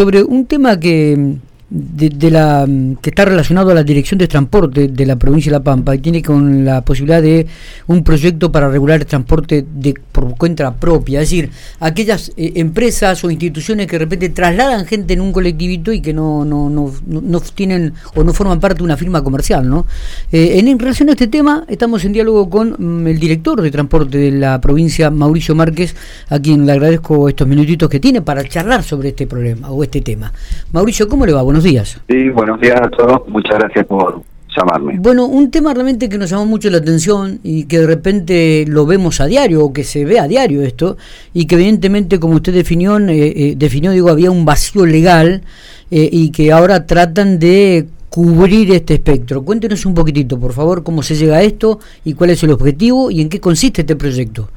sobre un tema que de, la que está relacionado a la dirección de transporte de la provincia de La Pampa y tiene con la posibilidad de un proyecto para regular el transporte de por cuenta propia, es decir, aquellas eh, empresas o instituciones que de repente trasladan gente en un colectivito y que no no, no, no, tienen o no forman parte de una firma comercial, ¿no? Eh, en, relación a este tema estamos en diálogo con mm, el director de transporte de la provincia, Mauricio Márquez, a quien le agradezco estos minutitos que tiene para charlar sobre este problema o este tema. Mauricio, ¿cómo le va? Buenos días. Sí, buenos días a todos. Muchas gracias por llamarme. Bueno, un tema realmente que nos llamó mucho la atención y que de repente lo vemos a diario o que se ve a diario esto y que evidentemente como usted definió, eh, eh, definió digo, había un vacío legal eh, y que ahora tratan de cubrir este espectro. Cuéntenos un poquitito, por favor, cómo se llega a esto y cuál es el objetivo y en qué consiste este proyecto.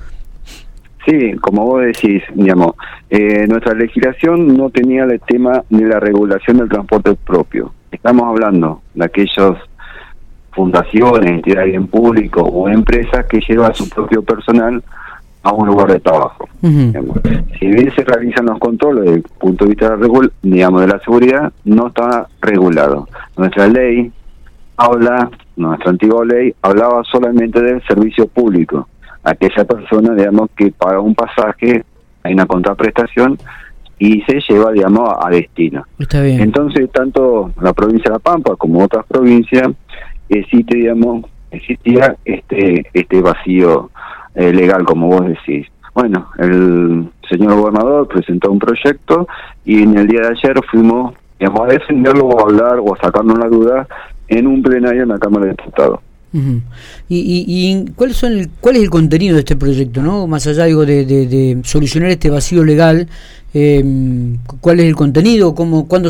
Sí, como vos decís, digamos, eh, nuestra legislación no tenía el tema de la regulación del transporte propio. Estamos hablando de aquellas fundaciones, entidades en público o empresas que llevan su propio personal a un lugar de trabajo. Si bien se realizan los controles desde el punto de vista de, digamos, de la seguridad, no está regulado. Nuestra ley habla, nuestra antigua ley hablaba solamente del servicio público aquella persona, digamos, que paga un pasaje, hay una contraprestación y se lleva, digamos, a, destino. Está bien. Entonces, tanto la provincia de La Pampa como otras provincias, existe, digamos, existía este, este vacío eh, legal, como vos decís. Bueno, el señor gobernador presentó un proyecto y en el día de ayer fuimos, digamos, a defenderlo o a hablar o a sacarnos la duda en un plenario en la Cámara de Diputados y, y, cuál, son el, cuál es el contenido de este proyecto? no Más allá digo, de, de, solucionar este vacío legal, eh, ¿cuál es el contenido? ¿Cómo, cuándo,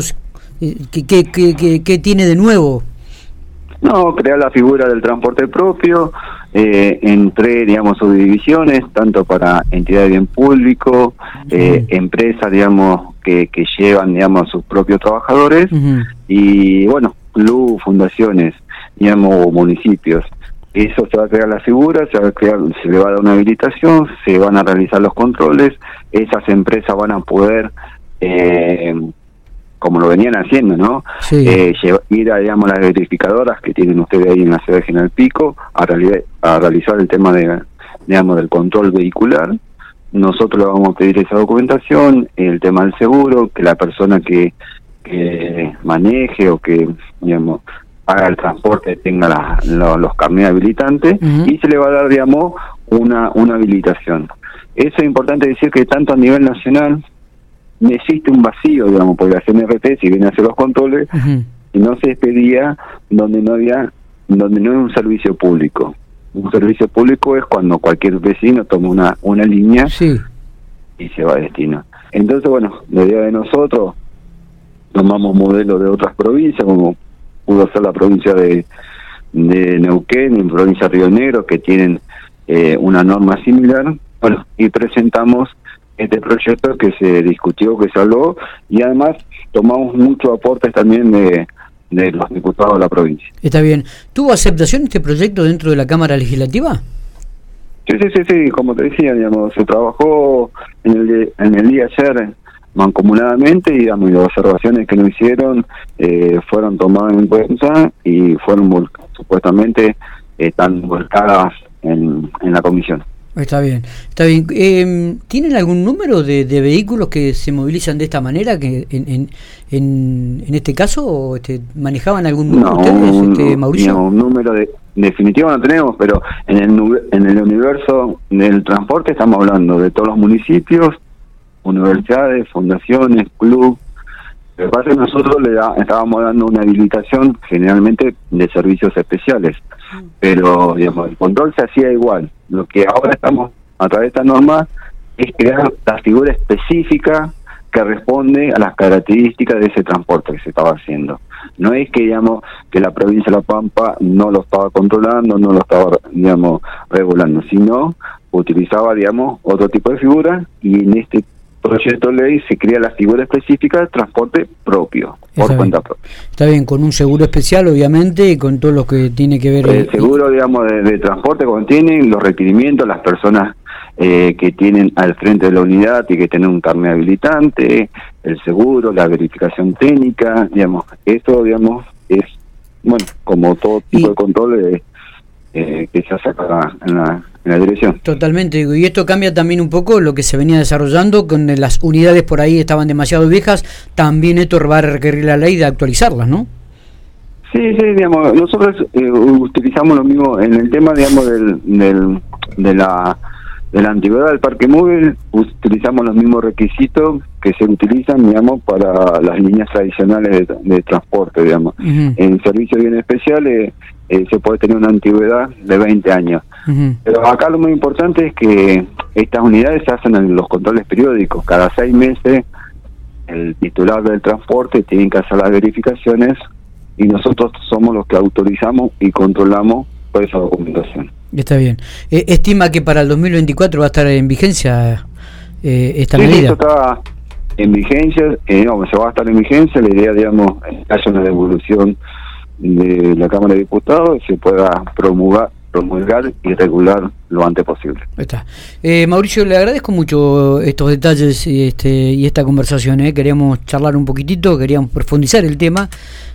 eh, qué, qué, qué, qué, tiene de nuevo? No, crear la figura del transporte propio eh, entre, digamos, subdivisiones, tanto para entidades de bien público, eh, empresas, digamos, que, que llevan, digamos, a sus propios trabajadores, y, bueno, club, fundaciones digamos, municipios. Eso se va a crear la figura, se va a crear, se le va a dar una habilitación, se van a realizar los controles, esas empresas van a poder, eh, como lo venían haciendo, ¿no? Eh, ir a, digamos, las verificadoras que tienen ustedes ahí en la ciudad de General Pico a, a realizar el tema de, digamos, del control vehicular. Nosotros le vamos a pedir esa documentación, el tema del seguro, que la persona que, que maneje o que, digamos, haga el transporte, tenga los carnet habilitantes y se le va a dar, digamos, una, una habilitación. Eso es importante decir que tanto a nivel nacional existe un vacío, digamos, porque la CNRT, si viene a hacer los controles, y no se despedía donde no había, donde no es un servicio público. Un servicio público es cuando cualquier vecino toma una, una línea y se va a destino. Entonces, bueno, la idea de nosotros, tomamos modelos de otras provincias, como pudo ser la provincia de, de Neuquén y provincia de Río Negro, que tienen eh, una norma similar. Bueno, y presentamos este proyecto que se discutió, que se habló, y además tomamos muchos aportes también de, de los diputados de la provincia. Está bien. ¿Tuvo aceptación este proyecto dentro de la Cámara Legislativa? Sí, sí, sí, sí, como te decía, digamos, se trabajó en el, en el día ayer mancomunadamente digamos, y las observaciones que nos hicieron eh, fueron tomadas en cuenta y fueron supuestamente están volcadas en, en la comisión. Está bien, está bien. Eh, ¿Tienen algún número de, vehículos que se movilizan de esta manera? que En, en, en, este caso este, manejaban algún número ustedes, este, Mauricio? un número de, definitivo no tenemos, pero en el, en el universo del transporte estamos hablando de todos los municipios universidades, fundaciones, club. Lo que pasa es que nosotros le da, estábamos dando una habilitación generalmente de servicios especiales, pero digamos, el control se hacía igual. Lo que ahora estamos a través de esta norma es crear la figura específica que responde a las características de ese transporte que se estaba haciendo. No es que digamos que la provincia de La Pampa no lo estaba controlando, no lo estaba digamos regulando, sino utilizaba digamos otro tipo de figura y en este proyecto de ley se crea la figura específica de transporte propio, por cuenta propia. Está bien, con un seguro especial, obviamente, y con todo lo que tiene que ver... El seguro, digamos, de, transporte contiene los requerimientos, las personas eh, que tienen al frente de la unidad y que tienen un carnet habilitante, el seguro, la verificación técnica, digamos, esto, digamos, es, bueno, como todo tipo de control eh, que se hace acá en la, la dirección. Totalmente, y esto cambia también un poco lo que se venía desarrollando, con las unidades por ahí estaban demasiado viejas, también esto va a requerir la ley de actualizarlas, ¿no? Sí, sí, digamos, nosotros eh, utilizamos lo mismo en el tema, digamos, del, del, de la de la antigüedad del parque móvil, utilizamos los mismos requisitos que se utilizan, digamos, para las líneas tradicionales de, transporte, digamos. En servicios bien especiales eh, se puede tener una antigüedad de 20 años. Pero acá lo muy importante es que estas unidades se hacen en los controles periódicos. Cada seis meses el titular del transporte tiene que hacer las verificaciones y nosotros somos los que autorizamos y controlamos toda esa documentación. Está bien. Eh, ¿Estima que para el 2024 va a estar en vigencia eh, esta sí, medida? está en vigencia, eh, no, se va a estar en vigencia, la idea, digamos, es que haya una devolución de la Cámara de Diputados y se pueda promulgar, promulgar y regular lo antes posible. Está. Eh, Mauricio, le agradezco mucho estos detalles y, este, y esta conversación. ¿eh? Queríamos charlar un poquitito, queríamos profundizar el tema.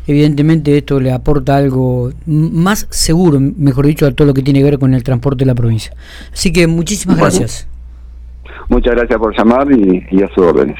Evidentemente esto le aporta algo más seguro, mejor dicho, a todo lo que tiene que ver con el transporte de la provincia. Así que muchísimas gracias. Muchas gracias por llamar y, y a sus órdenes.